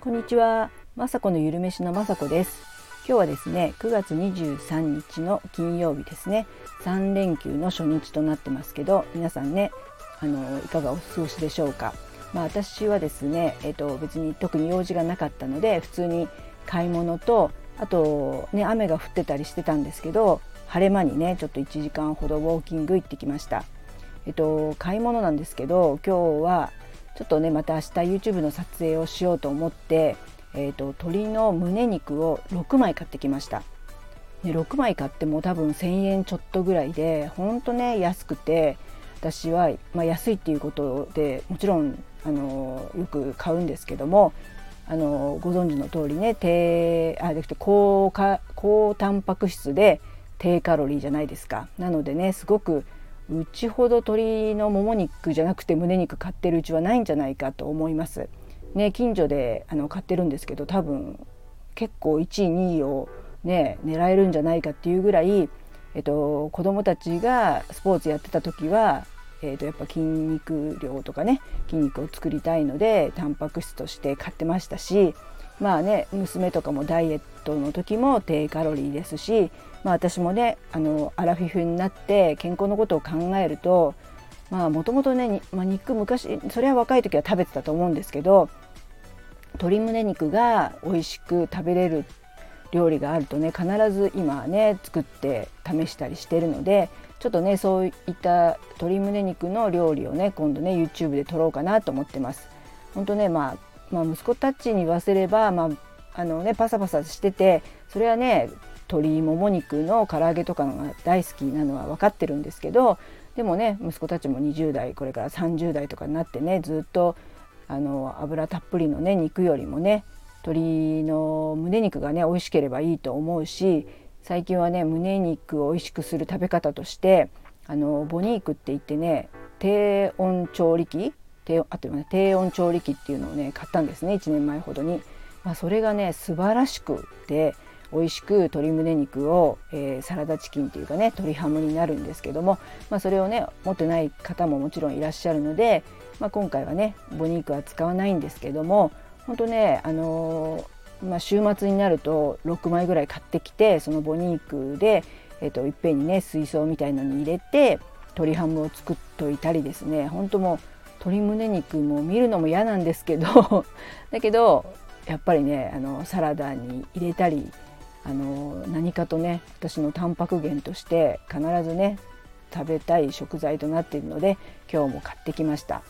こんにちは、まさこのゆるめしのまさこです。今日はですね9月23日の金曜日ですね。3連休の初日となってますけど皆さんねあのいかがお過ごしでしょうか。まあ私はですねえっ、と別に特に用事がなかったので普通に買い物とあとね雨が降ってたりしてたんですけど晴れ間にねちょっと1時間ほどウォーキング行ってきましたえっと買い物なんですけど今日はちょっとねまた明日 YouTube の撮影をしようと思ってえーと、鶏の胸肉を6枚買ってきました。で6枚買っても多分1,000円ちょっとぐらいでほんとね安くて私は、まあ、安いっていうことでもちろんあのよく買うんですけどもあのご存知の通りね低あで高高タンパク質で低カロリーじゃないですか。なのでねすごくうちほど鶏のもも肉じゃなくて胸肉買ってるうちはないんじゃないかと思います。ね、近所であの買ってるんですけど多分結構1位2位を、ね、狙えるんじゃないかっていうぐらい、えっと、子どもたちがスポーツやってた時は、えっと、やっぱ筋肉量とかね筋肉を作りたいのでタンパク質として買ってましたしまあね娘とかもダイエットの時も低カロリーですし、まあ、私もねあのアラフィフになって健康のことを考えるとまあもともとね、まあ、肉昔それは若い時は食べてたと思うんですけど鶏胸肉が美味しく食べれる料理があるとね必ず今ね作って試したりしてるのでちょっとねそういった鶏胸肉の料理をね今度ね YouTube で撮ろうかなと思ってます。本当ね、まあ、まあ息子たちに言わせれば、まああのね、パサパサしててそれはね鶏もも肉の唐揚げとかが大好きなのは分かってるんですけどでもね息子たちも20代これから30代とかになってねずっとあの油たっぷりのね肉よりもね鶏の胸肉がね美味しければいいと思うし最近はね胸肉を美味しくする食べ方としてあのボニークって言ってね低温調理器低あとね低温調理器っていうのをね買ったんですね1年前ほどに。まあ、それがね素晴らしくて美味しく鶏胸肉を、えー、サラダチキンっていうかね鶏ハムになるんですけども、まあ、それをね持ってない方ももちろんいらっしゃるので、まあ、今回はねボニークは使わないんですけども本当ねあのー、まあ、週末になると6枚ぐらい買ってきてそのボニークで、えーと、いっぺんにね水槽みたいのに入れて鶏ハムを作っといたりですね本当もう鶏胸肉も見るのも嫌なんですけど だけどやっぱりねあのサラダに入れたりあの何かとね私のタンパク源として必ずね食べたい食材となっているので今日も買ってきました。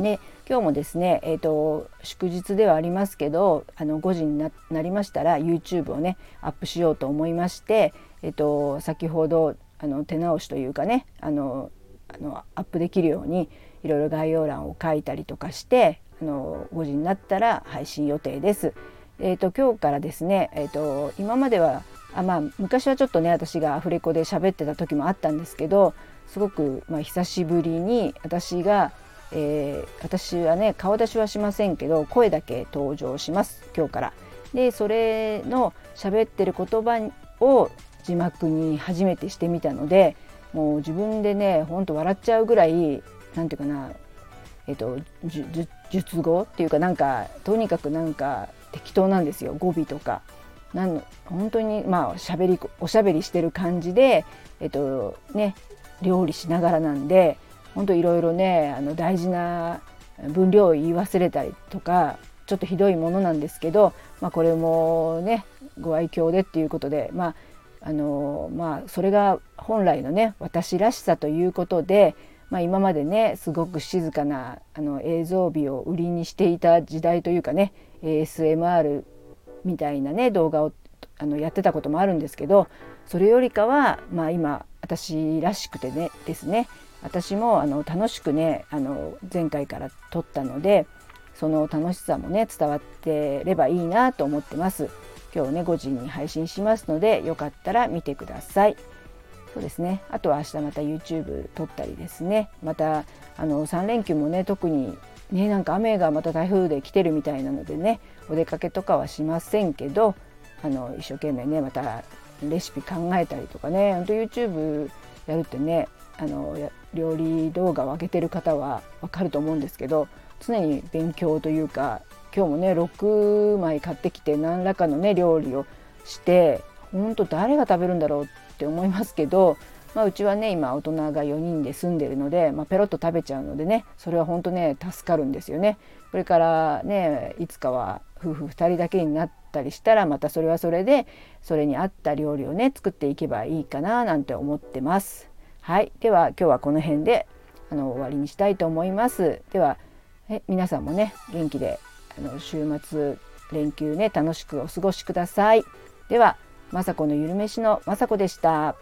で今日もですね、えーと、祝日ではありますけどあの5時になりましたら YouTube をねアップしようと思いまして、えーと、先ほどあの手直しというかねあのあのアップできるようにいろいろ概要欄を書いたりとかしてあの5時になったら配信予定です。えーと、今日からですね、えーと今まではあまあ昔はちょっとね私がアフレコで喋ってた時もあったんですけどすごく、まあ、久しぶりに私がえー、私はね顔出しはしませんけど声だけ登場します今日から。でそれの喋ってる言葉を字幕に初めてしてみたのでもう自分でねほんと笑っちゃうぐらい何て言うかなえっ、と術語っていうかなんかとにかくなんか適当なんですよ語尾とか。なん本当にまあしゃべりおしゃべりしてる感じでえっとね料理しながらなんで本当いろいろねあの大事な分量を言い忘れたりとかちょっとひどいものなんですけど、まあ、これもねご愛嬌でっていうことでまああのまあそれが本来のね私らしさということで、まあ、今までねすごく静かなあの映像美を売りにしていた時代というかね ASMR みたいなね動画をあのやってたこともあるんですけどそれよりかは、まあ、今私らしくてねですね。私もあの楽しくねあの前回から撮ったのでその楽しさもね伝わってればいいなと思ってます。今日ね5時に配信しますのでよかったら見てください。そうですね。あとは明日また YouTube 撮ったりですね。またあの3連休もね特にねなんか雨がまた台風で来てるみたいなのでねお出かけとかはしませんけどあの一生懸命ねまたレシピ考えたりとかねほんと YouTube やるってねあの料理動画を上げてる方はわかると思うんですけど常に勉強というか今日もね6枚買ってきて何らかのね料理をして本当誰が食べるんだろうって思いますけど、まあ、うちはね今大人が4人で住んでるので、まあ、ペロッと食べちゃうのでねそれは本当ね助かるんですよね。これからねいつかは夫婦2人だけになったりしたらまたそれはそれでそれに合った料理をね作っていけばいいかななんて思ってます。はい、では今日はこの辺であの終わりにしたいと思います。ではえ皆さんもね元気であの週末連休ね楽しくお過ごしください。では雅子のゆるめしの雅子でした。